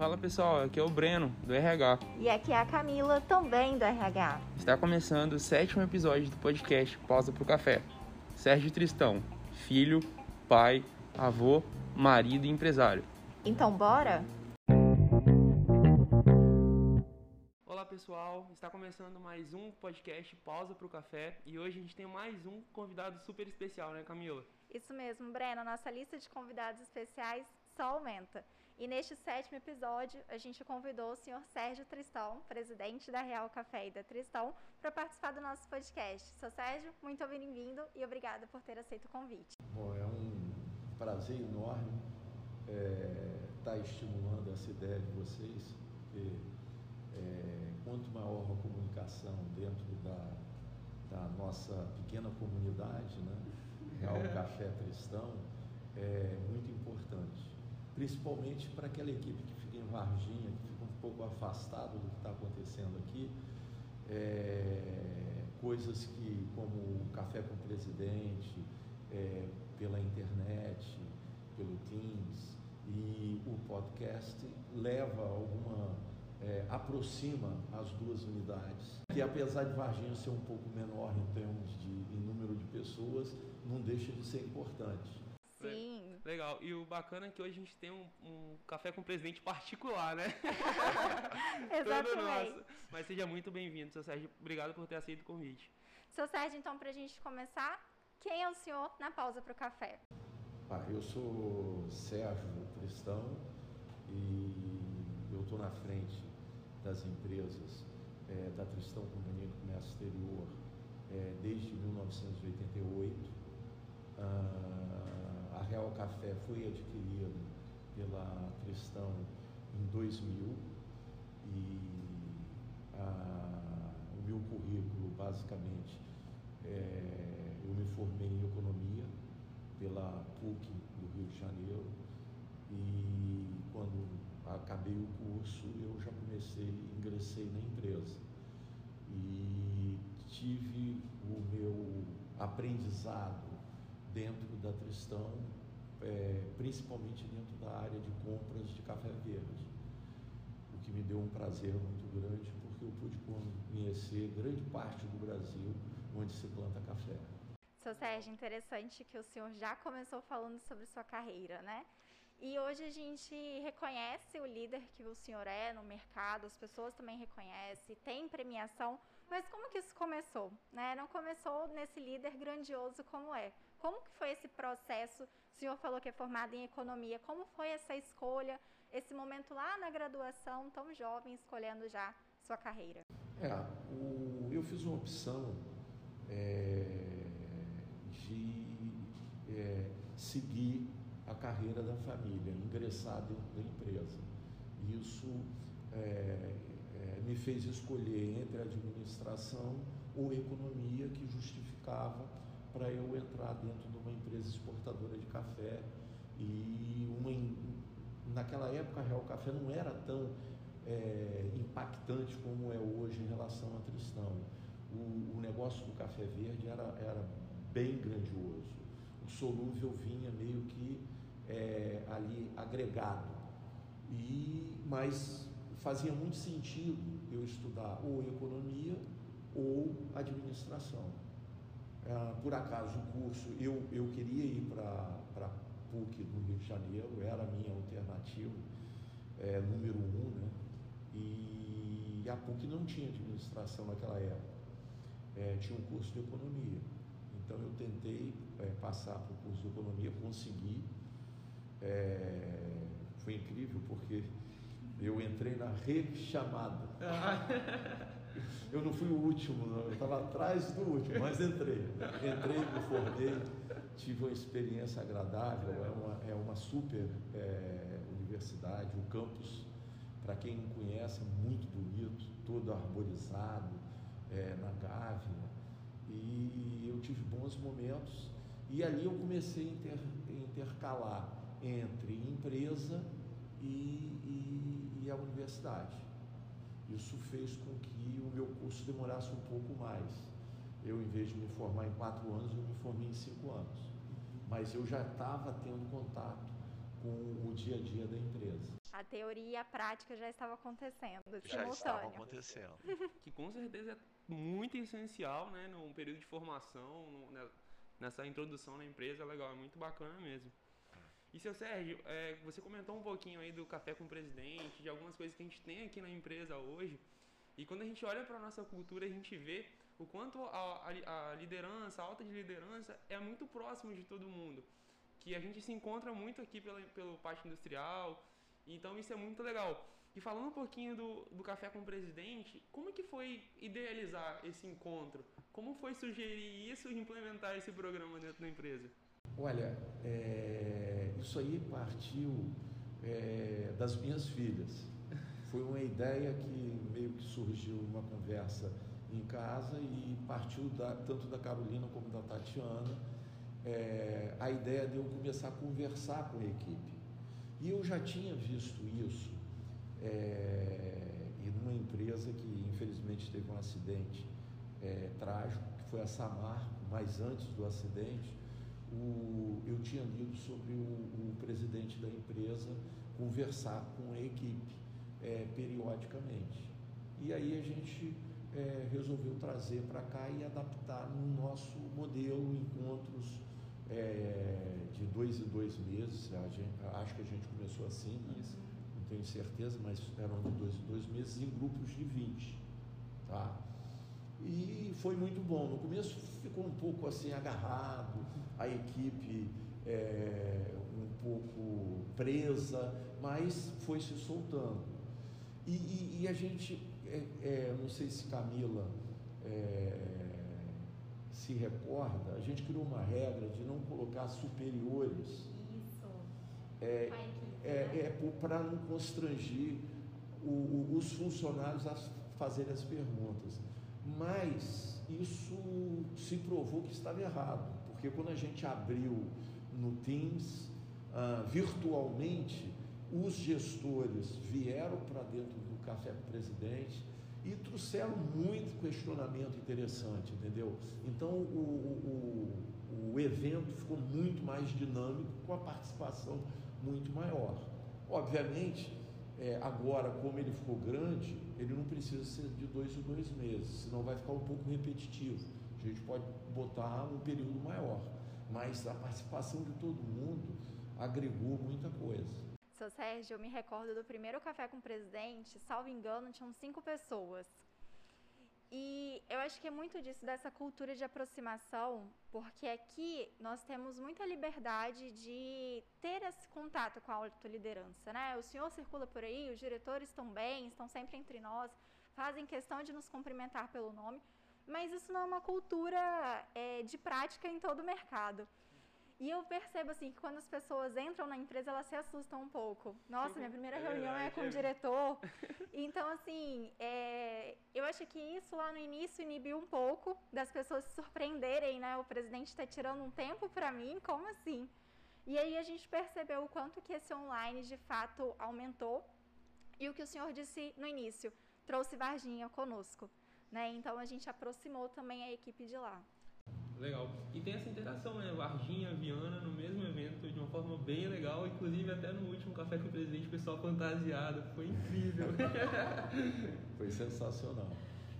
Fala pessoal, aqui é o Breno, do RH. E aqui é a Camila, também do RH. Está começando o sétimo episódio do podcast Pausa pro Café. Sérgio Tristão, filho, pai, avô, marido e empresário. Então bora? Olá pessoal, está começando mais um podcast Pausa pro Café e hoje a gente tem mais um convidado super especial, né Camila? Isso mesmo, Breno. Nossa lista de convidados especiais só aumenta. E neste sétimo episódio, a gente convidou o senhor Sérgio Tristão, presidente da Real Café e da Tristão, para participar do nosso podcast. Seu Sérgio, muito bem-vindo e obrigada por ter aceito o convite. Bom, é um prazer enorme estar é, tá estimulando essa ideia de vocês, porque é, quanto maior a comunicação dentro da, da nossa pequena comunidade, né, Real Café Tristão, é muito importante principalmente para aquela equipe que fica em Varginha, que fica um pouco afastado do que está acontecendo aqui. É, coisas que, como o Café com o Presidente, é, pela internet, pelo Teams e o podcast, leva alguma. É, aproxima as duas unidades, que apesar de Varginha ser um pouco menor em termos de em número de pessoas, não deixa de ser importante. Legal. E o bacana é que hoje a gente tem um, um café com presidente particular, né? Exatamente. Mas seja muito bem-vindo, seu Sérgio. Obrigado por ter aceito o convite. Seu Sérgio, então, para a gente começar, quem é o senhor na pausa para o café? Ah, eu sou Sérgio Tristão e eu estou na frente das empresas é, da Tristão Companhia de Comércio Exterior é, desde 1988. Ah, a Real Café foi adquirida pela Tristão em 2000 e a, o meu currículo, basicamente, é, eu me formei em Economia pela PUC do Rio de Janeiro e quando acabei o curso eu já comecei, ingressei na empresa. E tive o meu aprendizado dentro da Tristão, é, principalmente dentro da área de compras de café verde, o que me deu um prazer muito grande porque eu pude conhecer grande parte do Brasil onde se planta café. Seu Sérgio, interessante que o senhor já começou falando sobre sua carreira, né? E hoje a gente reconhece o líder que o senhor é no mercado, as pessoas também reconhecem, tem premiação, mas como que isso começou? Né? Não começou nesse líder grandioso como é. Como que foi esse processo? O senhor falou que é formado em economia. Como foi essa escolha, esse momento lá na graduação, tão jovem, escolhendo já sua carreira? É, o, eu fiz uma opção é, de é, seguir a carreira da família, ingressar dentro da empresa. Isso é, é, me fez escolher entre administração ou economia que justificava para eu entrar dentro de uma empresa exportadora de café e uma naquela época a Real Café não era tão é, impactante como é hoje em relação à Tristão. O, o negócio do café verde era, era bem grandioso. O solúvel vinha meio que é, ali agregado. E, mas fazia muito sentido eu estudar ou economia ou administração. Ah, por acaso o curso, eu, eu queria ir para a PUC no Rio de Janeiro, era a minha alternativa, é, número um, né? E a PUC não tinha administração naquela época, é, tinha um curso de economia. Então eu tentei é, passar para o curso de economia, consegui. Foi incrível porque eu entrei na rechamada. Eu não fui o último, não. eu estava atrás do último, mas entrei. Entrei, me formei, tive uma experiência agradável, é uma, é uma super é, universidade, o campus, para quem não conhece, muito bonito, todo arborizado, é, na Gávea. E eu tive bons momentos e ali eu comecei a inter, intercalar entre empresa e, e, e a universidade. Isso fez com que o meu curso demorasse um pouco mais. Eu, em vez de me formar em quatro anos, eu me formei em cinco anos. Mas eu já estava tendo contato com o dia a dia da empresa. A teoria e a prática já estavam acontecendo, já estavam acontecendo. Que com certeza é muito essencial, né, num período de formação, no, né, nessa introdução na empresa, é legal, é muito bacana mesmo. E seu Sérgio, é, você comentou um pouquinho aí do café com o presidente, de algumas coisas que a gente tem aqui na empresa hoje. E quando a gente olha para a nossa cultura, a gente vê o quanto a, a, a, liderança, a alta de liderança é muito próximo de todo mundo. Que a gente se encontra muito aqui pela, pelo pátio industrial, então isso é muito legal. E falando um pouquinho do, do Café com o Presidente, como que foi idealizar esse encontro? Como foi sugerir isso e implementar esse programa dentro da empresa? Olha, é, isso aí partiu é, das minhas filhas. Foi uma ideia que meio que surgiu numa conversa em casa e partiu da, tanto da Carolina como da Tatiana é, a ideia de eu começar a conversar com a equipe. E eu já tinha visto isso é, numa empresa que infelizmente teve um acidente é, trágico, que foi a Samar, mas antes do acidente, o, eu tinha lido sobre o, o, presidente da empresa conversar com a equipe é, periodicamente. E aí a gente é, resolveu trazer para cá e adaptar no nosso modelo encontros é, de dois em dois meses. Gente, acho que a gente começou assim, né? Não tenho certeza, mas eram de dois em dois meses em grupos de 20. Tá? E foi muito bom. No começo ficou um pouco assim agarrado, a equipe é, um pouco presa, mas foi se soltando. E, e, e a gente é, é, não sei se Camila é, se recorda, a gente criou uma regra de não colocar superiores. Isso. É, é, é para não constrangir o, o, os funcionários a fazerem as perguntas. Mas isso se provou que estava errado, porque quando a gente abriu no Teams, uh, virtualmente, os gestores vieram para dentro do Café Presidente e trouxeram muito questionamento interessante, entendeu? Então o, o, o evento ficou muito mais dinâmico, com a participação muito maior. Obviamente, é, agora, como ele ficou grande, ele não precisa ser de dois em dois meses, senão vai ficar um pouco repetitivo. A gente pode botar um período maior, mas a participação de todo mundo agregou muita coisa. Seu Sérgio, eu me recordo do primeiro café com o presidente, salvo engano, tinham cinco pessoas. E eu acho que é muito disso, dessa cultura de aproximação, porque aqui nós temos muita liberdade de ter esse contato com a autoliderança, né? O senhor circula por aí, os diretores estão bem, estão sempre entre nós, fazem questão de nos cumprimentar pelo nome, mas isso não é uma cultura é, de prática em todo o mercado. E eu percebo assim que quando as pessoas entram na empresa, elas se assustam um pouco. Nossa, minha primeira é reunião verdade, é com o diretor. Então, assim, é, eu acho que isso lá no início inibiu um pouco das pessoas se surpreenderem, né? O presidente está tirando um tempo para mim, como assim? E aí a gente percebeu o quanto que esse online de fato aumentou. E o que o senhor disse no início, trouxe Varginha conosco. Né? Então a gente aproximou também a equipe de lá. Legal. E tem essa interação, né? Varginha, Viana no mesmo evento de uma forma bem legal, inclusive até no último Café com o Presidente, o pessoal fantasiado. Foi incrível. Foi sensacional.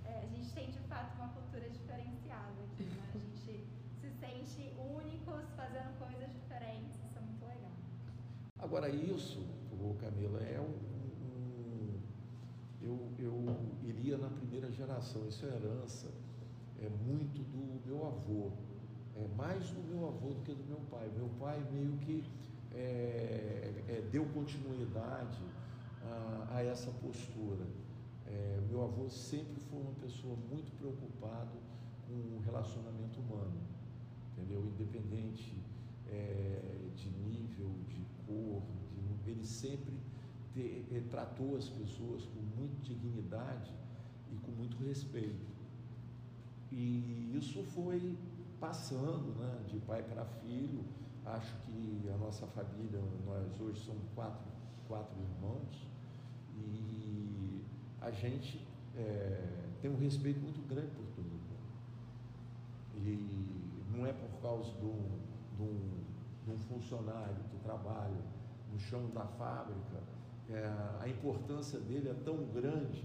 É, a gente tem de fato uma cultura diferenciada aqui, né? A gente se sente únicos fazendo coisas diferentes. Isso é muito legal. Agora, isso, o Camila, é um. um eu, eu iria na primeira geração, isso é herança é muito do meu avô, é mais do meu avô do que do meu pai. Meu pai meio que é, é, deu continuidade a, a essa postura. É, meu avô sempre foi uma pessoa muito preocupado com o relacionamento humano, entendeu? Independente é, de nível, de cor, de, ele sempre te, é, tratou as pessoas com muita dignidade e com muito respeito. E isso foi passando né, de pai para filho. Acho que a nossa família, nós hoje somos quatro, quatro irmãos, e a gente é, tem um respeito muito grande por todo mundo. E não é por causa de um, de um, funcionário que trabalha no chão da fábrica é, a importância dele é tão grande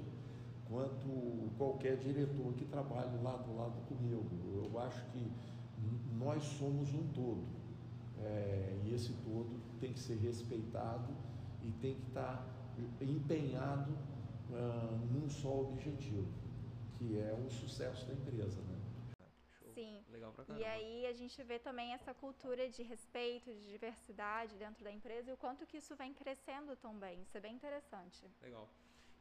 quanto qualquer diretor que trabalhe lado a lado comigo. Eu acho que nós somos um todo. É, e esse todo tem que ser respeitado e tem que estar empenhado uh, num só objetivo, que é o sucesso da empresa. Né? Sim. Legal pra caramba. E aí a gente vê também essa cultura de respeito, de diversidade dentro da empresa e o quanto que isso vem crescendo também. Isso é bem interessante. Legal.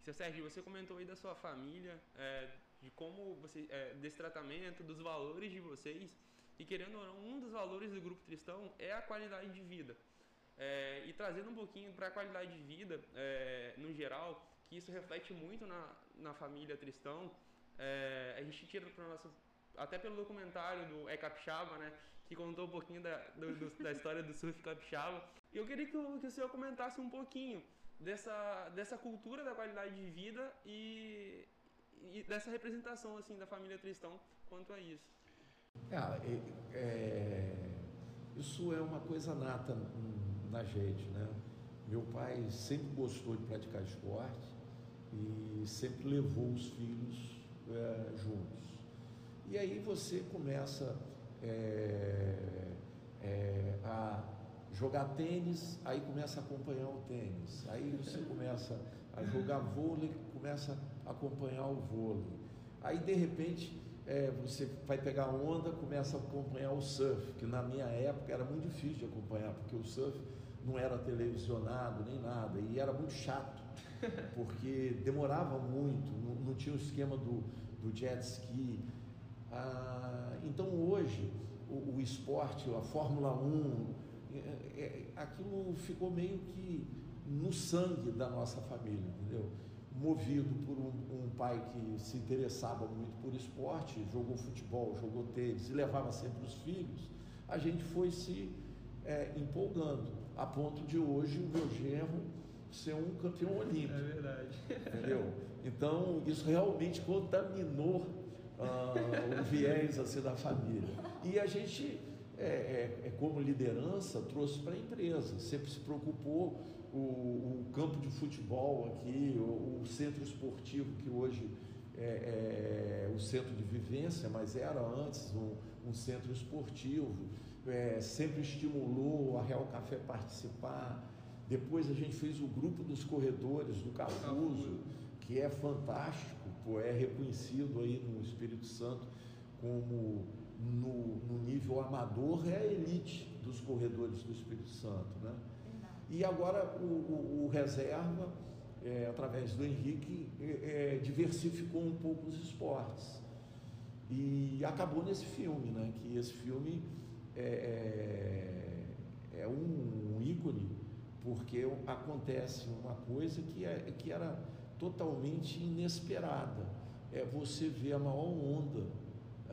Seu Sérgio, você comentou aí da sua família, é, de como você, é, desse tratamento, dos valores de vocês. E querendo ou não, um dos valores do Grupo Tristão é a qualidade de vida. É, e trazendo um pouquinho para a qualidade de vida, é, no geral, que isso reflete muito na, na família Tristão, é, a gente tira para até pelo documentário do É Capixaba, né? Que contou um pouquinho da, do, do, da história do surf capixaba. Eu queria que que o senhor comentasse um pouquinho dessa, dessa cultura da qualidade de vida e, e dessa representação assim da família Tristão quanto a isso. É, é, isso é uma coisa nata na gente, né? Meu pai sempre gostou de praticar esporte e sempre levou os filhos é, juntos. E aí você começa é, é, a jogar tênis, aí começa a acompanhar o tênis. Aí você começa a jogar vôlei, começa a acompanhar o vôlei. Aí de repente é, você vai pegar onda, começa a acompanhar o surf, que na minha época era muito difícil de acompanhar, porque o surf não era televisionado nem nada, e era muito chato, porque demorava muito, não, não tinha o esquema do, do jet ski, ah, então hoje o, o, esporte, a Fórmula 1, é, é, aquilo ficou meio que no sangue da nossa família, entendeu? Movido por um, um, pai que se interessava muito por esporte, jogou futebol, jogou tênis e levava sempre os filhos, a gente foi se é, empolgando, a ponto de hoje o meu genro ser um campeão olímpico. É verdade. Entendeu? Então, isso realmente contaminou uh, o viés assim, da família. E a gente, é, é, é como liderança, trouxe para a empresa, sempre se preocupou o, o, campo de futebol aqui, o, o centro esportivo que hoje é, é, o centro de vivência, mas era antes um, um centro esportivo, é, sempre estimulou a Real Café participar. Depois a gente fez o grupo dos corredores do Cafuso, que é fantástico Pô, é reconhecido aí no Espírito Santo como no, no, nível amador é a elite dos corredores do Espírito Santo, né? E agora o, o, o reserva, é, através do Henrique, é, é, diversificou um pouco os esportes e acabou nesse filme, né? Que esse filme é, é, é um, um ícone porque acontece uma coisa que, é, que era totalmente inesperada. É você ver a maior onda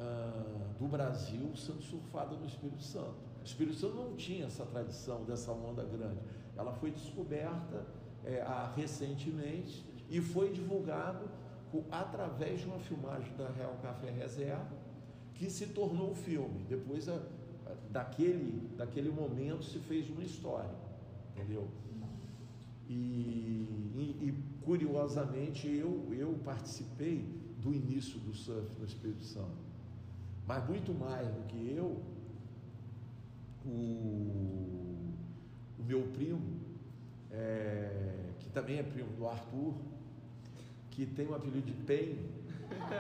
ah, do Brasil sendo surfada no Espírito Santo. O Espírito Santo não tinha essa tradição dessa onda grande. Ela foi descoberta é, recentemente e foi divulgado com, através de uma filmagem da Real Café Reserva, que se tornou o filme. Depois, a, a, daquele, daquele momento, se fez uma história, entendeu? E, e, e, curiosamente eu, eu participei do início do surf no Espírito Santo. Mas muito mais do que eu, o, o meu primo, é, que também é primo do Arthur, que tem o apelido de Pen,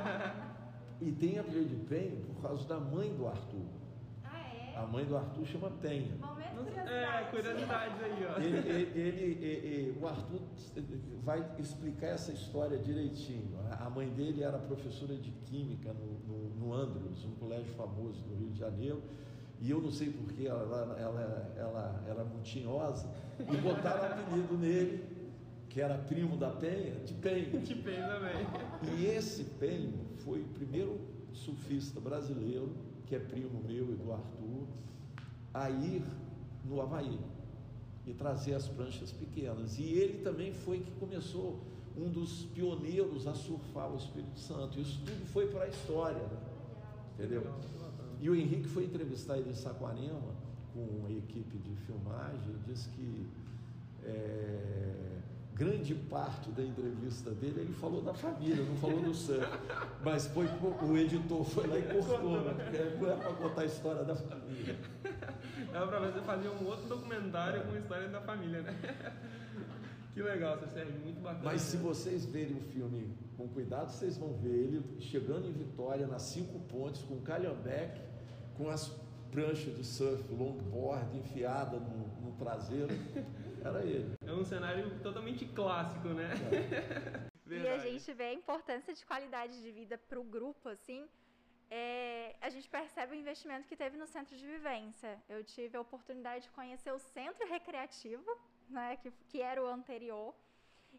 e tem apelido de Pen por causa da mãe do Arthur. A mãe do Arthur chama Penha. É, curiosidades aí, ó. Ele, ele, ele, ele, o Arthur vai explicar essa história direitinho. A mãe dele era professora de Química no, no, no Andrews, um colégio famoso no Rio de Janeiro. E eu não sei porquê, ela, ela, ela era mutinhosa, e botaram apelido nele, que era primo da Penha, de Penha. De Penha também. E esse Penho foi o primeiro surfista brasileiro, que é primo meu e do Arthur, a ir no Havaí e trazer as pranchas pequenas. E ele também foi que começou um dos pioneiros a surfar o Espírito Santo. Isso tudo foi para a história, né? entendeu? E o Henrique foi entrevistar ele em com a equipe de filmagem e disse que é, grande parte da entrevista dele ele falou da família, não falou do surf. Mas foi o editor foi lá e cortou, né? Não é para contar a história da família. É para você fazer um outro documentário com a história da família, né? Que legal, seu Sérgio, muito bacana. Mas se vocês verem o filme com cuidado, vocês vão ver ele chegando em Vitória, nas cinco pontes, com calhambeque, com as pranchas de surf, longboard enfiada no, no traseiro. Era ele. É um cenário totalmente clássico, né? É. e a gente vê a importância de qualidade de vida para o grupo, assim. É, a gente percebe o investimento que teve no centro de vivência. Eu tive a oportunidade de conhecer o centro recreativo, né, que, que era o anterior,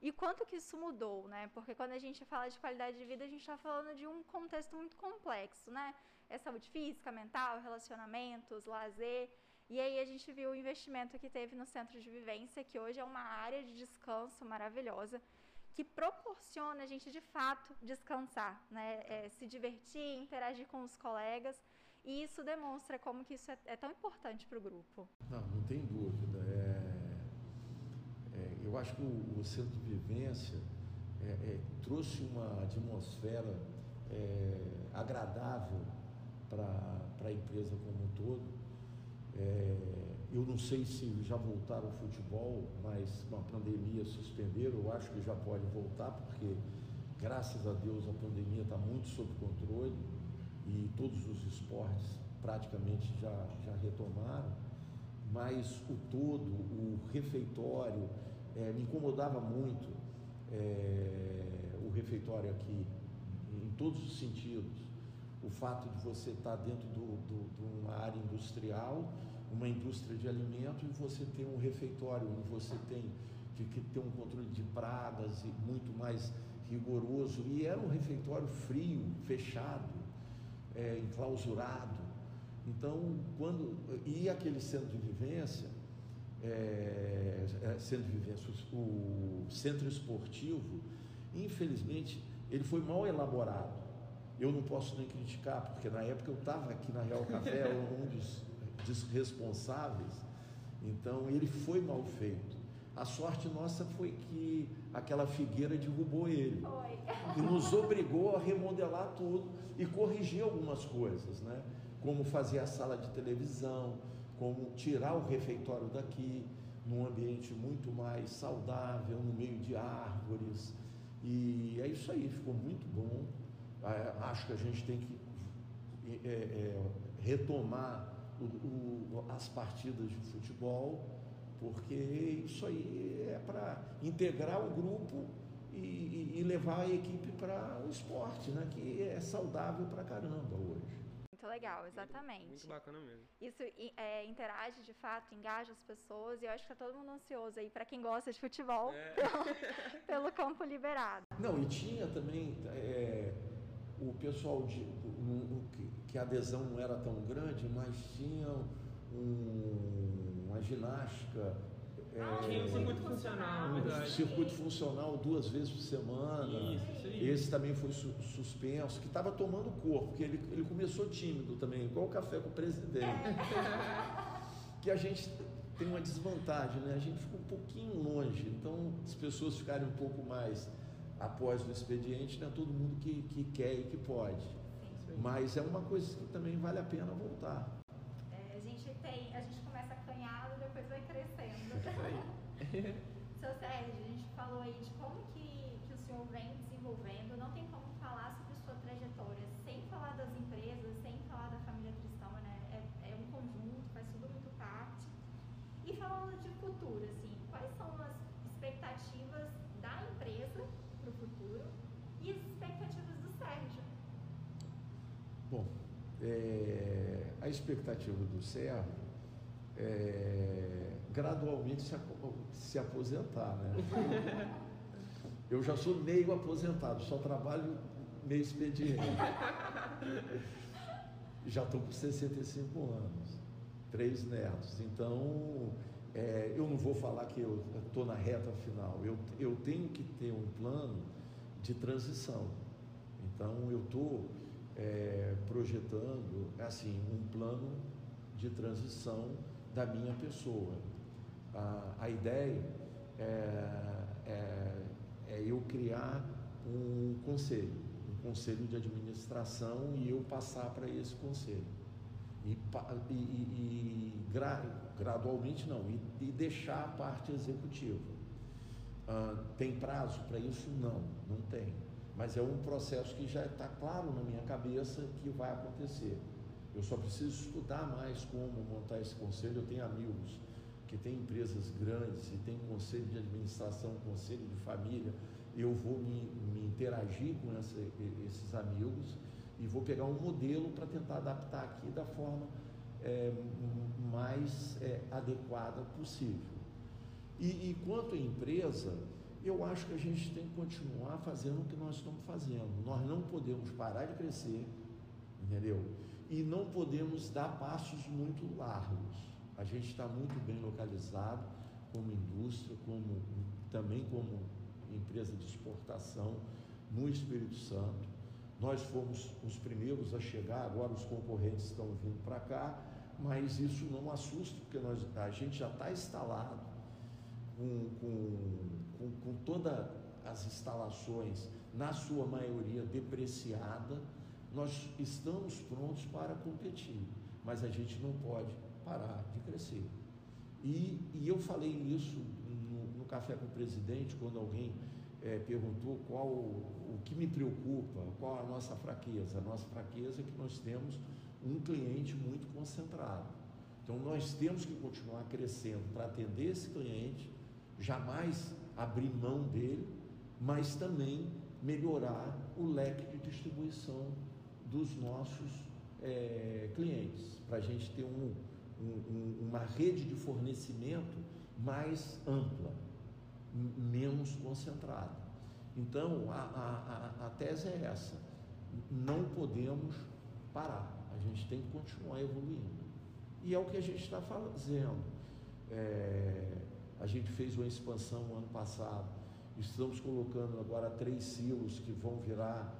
e quanto que isso mudou, né? Porque quando a gente fala de qualidade de vida, a gente está falando de um contexto muito complexo, né? É saúde física, mental, relacionamentos, lazer. E aí a gente viu o investimento que teve no centro de vivência, que hoje é uma área de descanso maravilhosa, que proporciona a gente de fato descansar, né? É, se divertir, interagir com os colegas. E isso demonstra como que isso é, é tão importante para o grupo. Não, não tem dúvida. É, é, eu acho que o, o centro de vivência é, é, trouxe uma atmosfera agradável para a empresa como um todo eu não sei se já voltaram ao futebol, mas com a pandemia suspenderam. Eu acho que já pode voltar, porque graças a Deus a pandemia está muito sob controle e todos os esportes praticamente já, já retomaram. Mas o todo, o refeitório, é, me incomodava muito é, o refeitório aqui, em todos os sentidos o fato de você estar dentro do, do, de uma área industrial, uma indústria de alimento, e você ter um refeitório onde você tem que, que ter um controle de pragas e muito mais rigoroso. E era um refeitório frio, fechado, é, enclausurado. Então, quando. E aquele centro de vivência, é, é centro de vivência, o centro esportivo, infelizmente, ele foi mal elaborado. Eu não posso nem criticar, porque na época eu estava aqui na Real Café, um dos responsáveis, então ele foi mal feito. A sorte nossa foi que aquela figueira derrubou ele. E nos obrigou a remodelar tudo e corrigir algumas coisas, né? Como fazer a sala de televisão, como tirar o refeitório daqui, num ambiente muito mais saudável, no meio de árvores. E é isso aí, ficou muito bom. É, acho que a gente tem que é, é, retomar o, o, as partidas de futebol, porque isso aí é para integrar o grupo e, e, e, levar a equipe para o esporte, né? que é saudável para caramba hoje. Muito legal, exatamente. Muito, muito bacana mesmo. Isso é, interage de fato, engaja as pessoas e eu acho que está todo mundo ansioso aí para quem gosta de futebol é. pelo, pelo, campo liberado. Não, e tinha também é, o pessoal de, que a adesão não era tão grande, mas tinha um, uma ginástica. Ah, é, tinha um circuito funcional, um circuito funcional duas vezes por semana. Isso, isso aí. Esse também foi su suspenso, que estava tomando corpo, porque ele, ele começou tímido também, igual o café com o presidente. que a gente tem uma desvantagem, né? A gente fica um pouquinho longe, então as pessoas ficarem um pouco mais após o expediente, não é todo mundo que, que quer e que pode. Mas é uma coisa que também vale a pena voltar. É, a gente tem, a gente começa acanhado, depois vai crescendo. Seu Sérgio, a gente falou aí de como que, que o senhor vem desenvolvendo, não tem como falar sobre sua trajetória sem falar das empresas, sem falar da família cristã, né? É, é um conjunto, faz tudo muito parte. E falando de futuro, assim, quais são as expectativas da empresa para o futuro e as expectativas do Sérgio. Bom, é, a expectativa do Sérgio é gradualmente se, se aposentar, né? Eu já sou meio aposentado, só trabalho meio expediente. Já estou com 65 anos, três netos. Então, é, eu não vou falar que eu estou na reta final, eu, eu tenho que ter um plano de transição. Então, eu estou é, projetando assim um plano de transição da minha pessoa. A, a ideia é, é, é eu criar um conselho, um conselho de administração e eu passar para esse conselho. E, e, e gra, gradualmente não, e, e, deixar a parte executiva. Ah, tem prazo para isso? Não, não tem. Mas é um processo que já está claro na minha cabeça que vai acontecer. Eu só preciso estudar mais como montar esse conselho. Eu tenho amigos que têm empresas grandes e têm conselho de administração, conselho de família. Eu vou me, me interagir com essa, esses amigos e vou pegar um modelo para tentar adaptar aqui da forma é, mais é, adequada possível. E, e quanto à empresa, eu acho que a gente tem que continuar fazendo o que nós estamos fazendo. Nós não podemos parar de crescer, entendeu? E não podemos dar passos muito largos. A gente está muito bem localizado como indústria, como também como empresa de exportação no Espírito Santo. Nós fomos os primeiros a chegar, agora os concorrentes estão vindo para cá, mas isso não assusta, porque nós, a gente já está instalado com, com, com, com todas as instalações, na sua maioria depreciada, nós estamos prontos para competir, mas a gente não pode parar de crescer. E, e eu falei isso no, no Café com o Presidente, quando alguém é, perguntou qual o que me preocupa, qual a nossa fraqueza. A nossa fraqueza é que nós temos um cliente muito concentrado. Então nós temos que continuar crescendo para atender esse cliente, jamais abrir mão dele, mas também melhorar o leque de distribuição dos nossos é, clientes, para a gente ter um, um, uma rede de fornecimento mais ampla menos concentrado. Então, a, a, a tese é essa: não podemos parar, a gente tem que continuar evoluindo. E é o que a gente está fazendo. É, a gente fez uma expansão ano passado, estamos colocando agora três silos que vão virar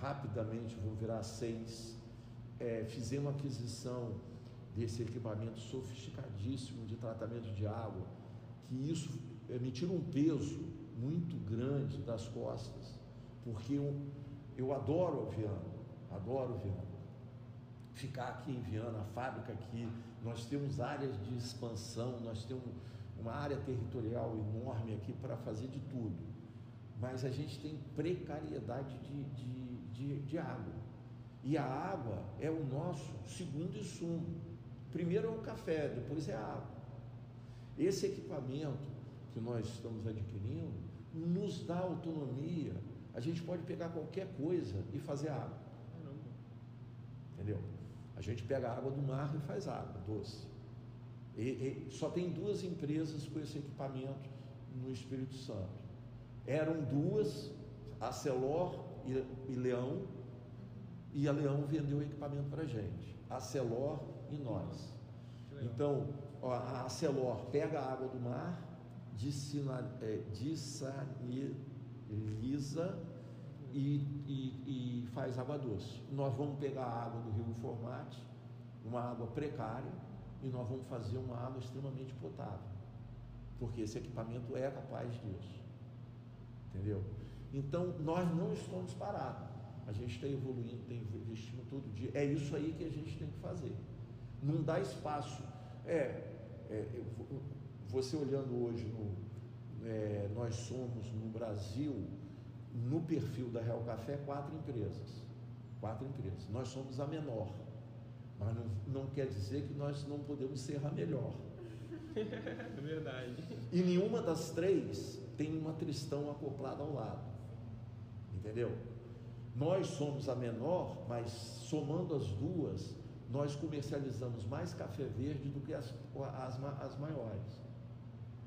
rapidamente, vão virar seis. É, fizemos aquisição desse equipamento sofisticadíssimo de tratamento de água, que isso é, me tira um peso muito grande das costas, porque eu, eu adoro Viana, adoro Viana. Ficar aqui em Viana, a fábrica aqui, nós temos áreas de expansão, nós temos uma área territorial enorme aqui para fazer de tudo, mas a gente tem precariedade de, de, de, de água. E a água é o nosso segundo insumo. Primeiro é o café, depois é a água. Esse equipamento que nós estamos adquirindo nos dá autonomia. A gente pode pegar qualquer coisa e fazer água. Entendeu? A gente pega a água do mar e faz água doce. E, e, só tem duas empresas com esse equipamento no Espírito Santo. Eram duas, a Celor e, e Leão, e a Leão vendeu o equipamento para a gente. A Celor e nós. Então, ó, a Celor pega a água do mar é, dessaliniza e, e, e faz água doce. Nós vamos pegar a água do rio Formate, uma água precária, e nós vamos fazer uma água extremamente potável. Porque esse equipamento é capaz disso. Entendeu? Então, nós não estamos parados. A gente está evoluindo, está investindo todo dia. É isso aí que a gente tem que fazer. Não dá espaço. É, é você olhando hoje, no, é, nós somos no Brasil, no perfil da Real Café, quatro empresas. Quatro empresas. Nós somos a menor. Mas não, não quer dizer que nós não podemos ser a melhor. É verdade. E nenhuma das três tem uma tristão acoplada ao lado. Entendeu? Nós somos a menor, mas somando as duas, nós comercializamos mais café verde do que as, as, as maiores.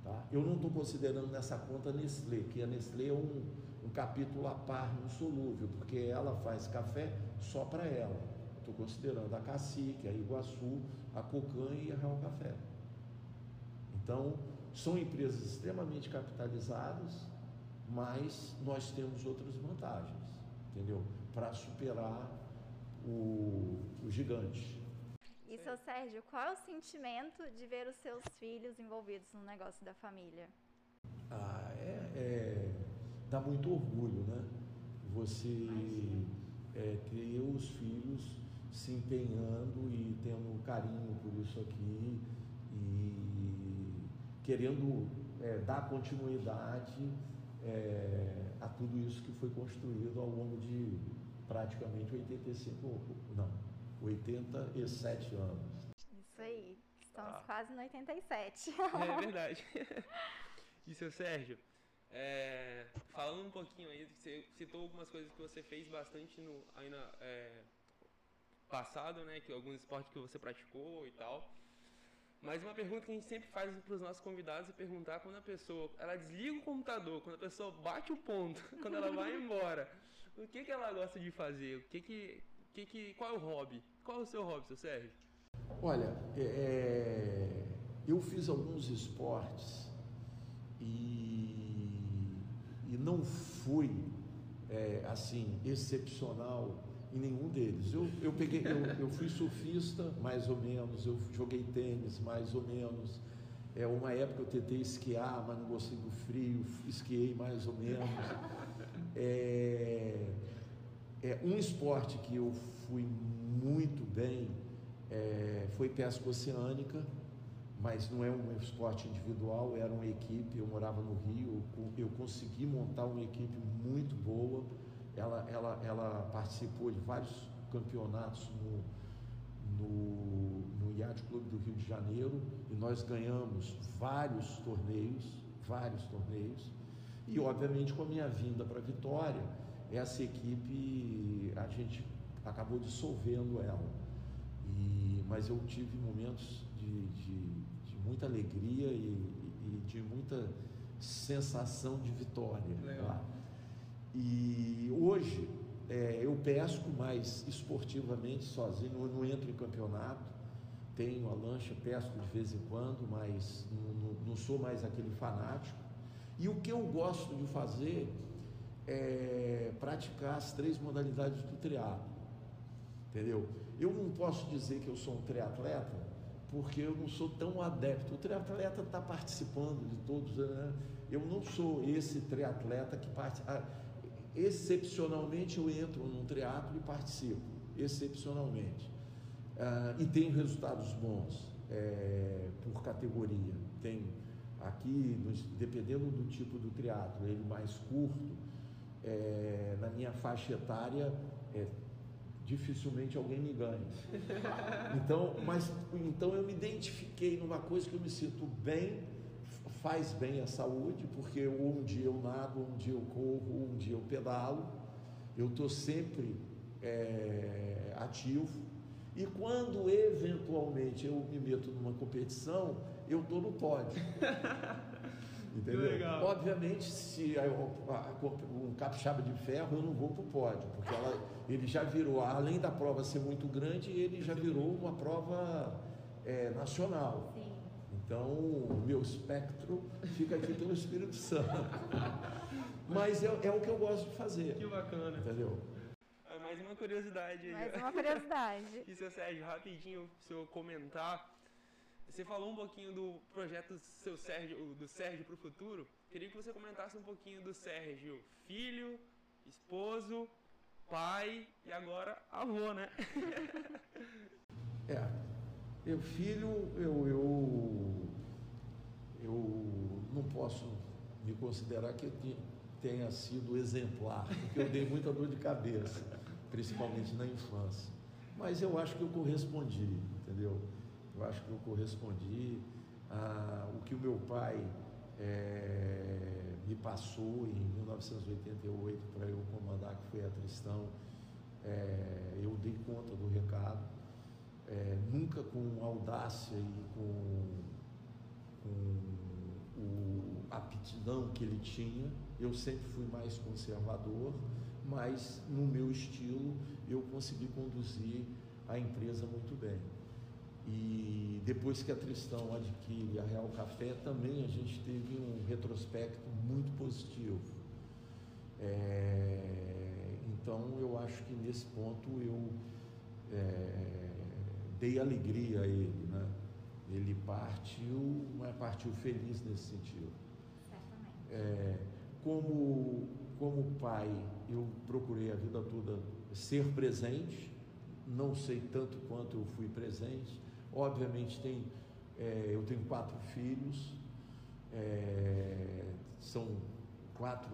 Tá? Eu não estou considerando nessa conta a Nestlé, que a Nestlé é um, um capítulo a par solúvel, porque ela faz café só para ela. Estou considerando a Cacique, a Iguaçu, a Cocan e a Real Café. Então, são empresas extremamente capitalizadas, mas nós temos outras vantagens, entendeu? Para superar o, o gigante. E, seu Sérgio, qual é o sentimento de ver os seus filhos envolvidos no negócio da família? Ah, é, é, dá muito orgulho, né? Você é, ter os filhos se empenhando e tendo carinho por isso aqui e querendo é, dar continuidade é, a tudo isso que foi construído ao longo de praticamente 85, não, 87 anos. Isso aí, estamos ah. quase no 87. É verdade. E seu Sérgio, é, falando um pouquinho aí, você citou algumas coisas que você fez bastante no aí na, é, passado, né? Que alguns esportes que você praticou e tal. Mas uma pergunta que a gente sempre faz para os nossos convidados é perguntar quando a pessoa ela desliga o computador, quando a pessoa bate o ponto, quando ela vai embora, o que, que ela gosta de fazer? O que que, que, que qual é o hobby? Qual é o seu hobby, seu Sérgio? Olha, é, é eu fiz alguns esportes e, e não fui é, assim excepcional em nenhum deles. Eu, eu, peguei, eu, eu fui surfista, mais ou menos, eu joguei tênis, mais ou menos. É, uma época eu tentei esquiar, mas não gostei do frio, esquiei mais ou menos. É, é, um esporte que eu fui muito bem é, foi pesca oceânica, mas não é um esporte individual, era uma equipe. Eu morava no Rio, eu consegui montar uma equipe muito boa ela, ela, ela participou de vários campeonatos no, no, no Yacht Clube do Rio de Janeiro e nós ganhamos vários torneios, vários torneios. E obviamente com a minha vinda para Vitória, essa equipe a gente acabou dissolvendo ela. E, mas eu tive momentos de, de, de muita alegria e, e, de muita sensação de vitória. Legal. Tá? E hoje é, eu pesco mais esportivamente sozinho, eu não entro em campeonato, tenho a lancha, pesco de vez em quando, mas não, não, sou mais aquele fanático. E o que eu gosto de fazer é praticar as três modalidades do triatlo, entendeu? Eu não posso dizer que eu sou um triatleta, porque eu não sou tão adepto. O triatleta está participando de todos, né? Eu não sou esse triatleta que participa excepcionalmente eu entro num triatlo e participo, excepcionalmente. Ah, e tenho resultados bons é, por categoria. Tenho aqui, dependendo do tipo do triatlo, ele mais curto, é, na minha faixa etária, é, dificilmente alguém me ganha. Então, mas então eu me identifiquei numa coisa que eu me sinto bem faz bem à saúde, porque um dia eu nado, um dia eu corro, um dia eu pedalo, eu estou sempre é, ativo. E quando eventualmente eu me meto numa competição, eu estou no pódio. Entendeu? Obviamente, se um capixaba de ferro, eu não vou para o pódio, porque ela, ele já virou, além da prova ser muito grande, ele já virou uma prova é, nacional. Sim. Então, o meu espectro fica aqui pelo Espírito Santo. Mas é, é, o que eu gosto de fazer. Que bacana. Entendeu? É mais uma curiosidade. Mais uma curiosidade. e seu Sérgio, rapidinho, se eu comentar. Você falou um pouquinho do projeto seu Sérgio, do Sérgio para o futuro. Queria que você comentasse um pouquinho do Sérgio, filho, esposo, pai e agora avô, né? é, meu filho, eu, eu, eu posso me considerar que eu tenha sido exemplar, porque eu dei muita dor de cabeça, principalmente na infância. Mas eu acho que eu correspondi, entendeu? Eu acho que eu correspondi a o que o meu pai é, me passou em 1988 para eu comandar, que foi a Tristão. É, eu dei conta do recado é, nunca com audácia e com, com o, aptidão que ele tinha. Eu sempre fui mais conservador, mas no meu estilo eu consegui conduzir a empresa muito bem. E depois que a Tristão adquire a Real Café, também a gente teve um retrospecto muito positivo. É, então eu acho que nesse ponto eu é, dei alegria a ele, né? Ele partiu, mas partiu feliz nesse sentido. É, como, como pai, eu procurei a vida toda ser presente, não sei tanto quanto eu fui presente. Obviamente, tem, é, eu tenho quatro filhos, é, são quatro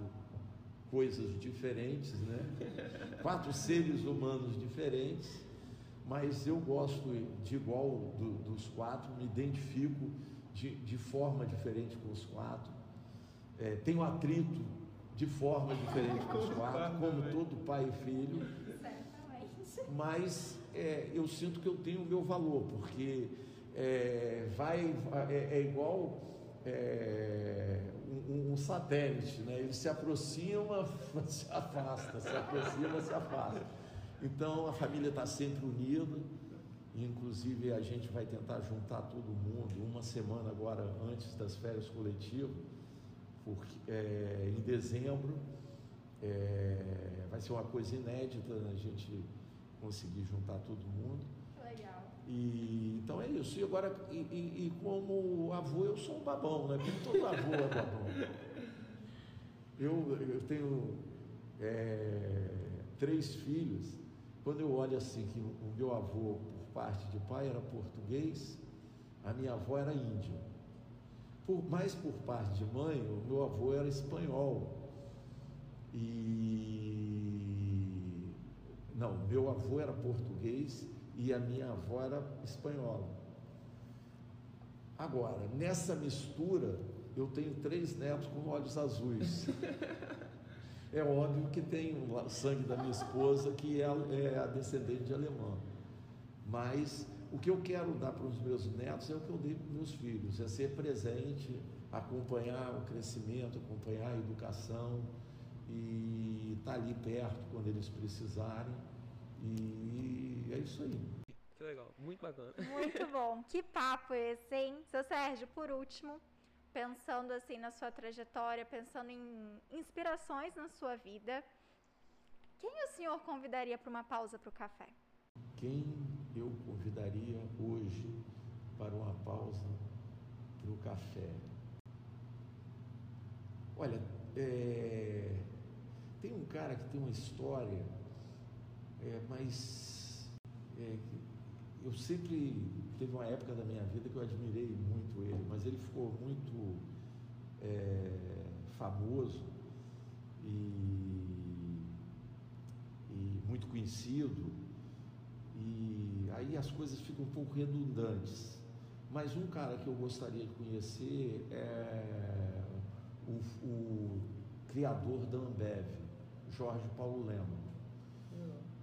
coisas diferentes, né? quatro seres humanos diferentes, mas eu gosto de igual do, dos quatro, me identifico de, de forma diferente com os quatro é, tenho atrito de forma diferente com os quatro, como todo pai e filho. Mas é, eu sinto que eu tenho o meu valor, porque é, vai, é, é igual é, um, um, satélite, né? ele se aproxima, se afasta, se aproxima, se afasta. Então a família está sempre unida, inclusive a gente vai tentar juntar todo mundo uma semana agora antes das férias coletivas porque, é, em dezembro. É, vai ser uma coisa inédita a gente conseguir juntar todo mundo. Legal. E, então é isso. E agora, e, e, e, como avô, eu sou um babão, né? Como todo avô é babão. Eu, eu tenho é, três filhos. Quando eu olho assim, que o meu avô, por parte de pai, era português, a minha avó era índia. Por, mais por parte de mãe, o meu avô era espanhol. E. Não, meu avô era português e a minha avó era espanhola. Agora, nessa mistura, eu tenho três netos com olhos azuis. É óbvio que tem o sangue da minha esposa, que é, é a descendente de alemã. Mas o que eu quero dar para os meus netos é o que eu dei para os meus filhos, é ser presente, acompanhar o crescimento, acompanhar a educação e estar tá ali perto quando eles precisarem. E é isso aí. Que legal, muito bacana. Muito bom. Que papo esse, hein? Seu Sérgio, por último, pensando assim na sua trajetória, pensando em inspirações na sua vida, quem o senhor convidaria para uma pausa para o café? Quem eu convidaria hoje para uma pausa para o café? Olha, é, tem um cara que tem uma história, é, mas é, eu sempre teve uma época da minha vida que eu admirei muito ele, mas ele ficou muito é, famoso e, e muito conhecido e aí as coisas ficam um pouco redundantes. Mas um cara que eu gostaria de conhecer é o, o criador da Ambev, Jorge Paulo Lema.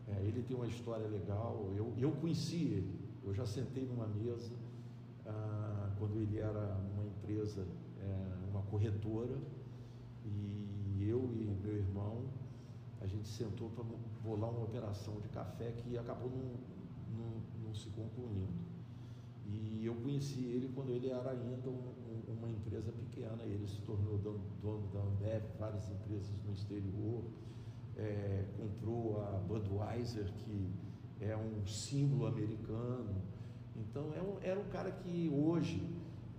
É, ele tem uma história legal. Eu, eu conheci ele. Eu já sentei numa mesa ah, quando ele era uma empresa, é, uma corretora, e eu e meu irmão a gente sentou para bolar uma operação de café que acabou não, se concluindo. E eu conheci ele quando ele era ainda um, um, uma empresa pequena, ele se tornou dono, dono da Ambev, várias empresas no exterior, é, comprou a Budweiser, que é um símbolo americano. Então é um, era um cara que hoje,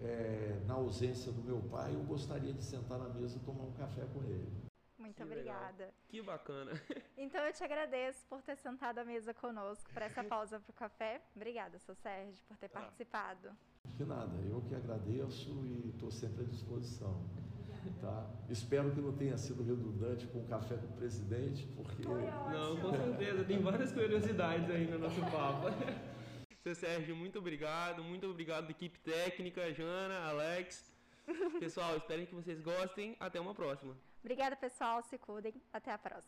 é, na ausência do meu pai, eu gostaria de sentar na mesa e tomar um café com ele. Muito que obrigada. Legal. Que bacana. Então eu te agradeço por ter sentado à mesa conosco para essa pausa para o café. Obrigada, seu Sérgio, por ter ah. participado. De nada, eu que agradeço e estou sempre à disposição. Tá? Espero que não tenha sido redundante com o café do presidente, porque. Não, com certeza, tem várias curiosidades aí no nosso papo. Seu Sérgio, muito obrigado, muito obrigado, equipe técnica, Jana, Alex. Pessoal, espero que vocês gostem. Até uma próxima. Obrigada, pessoal. Se cuidem. Até a próxima.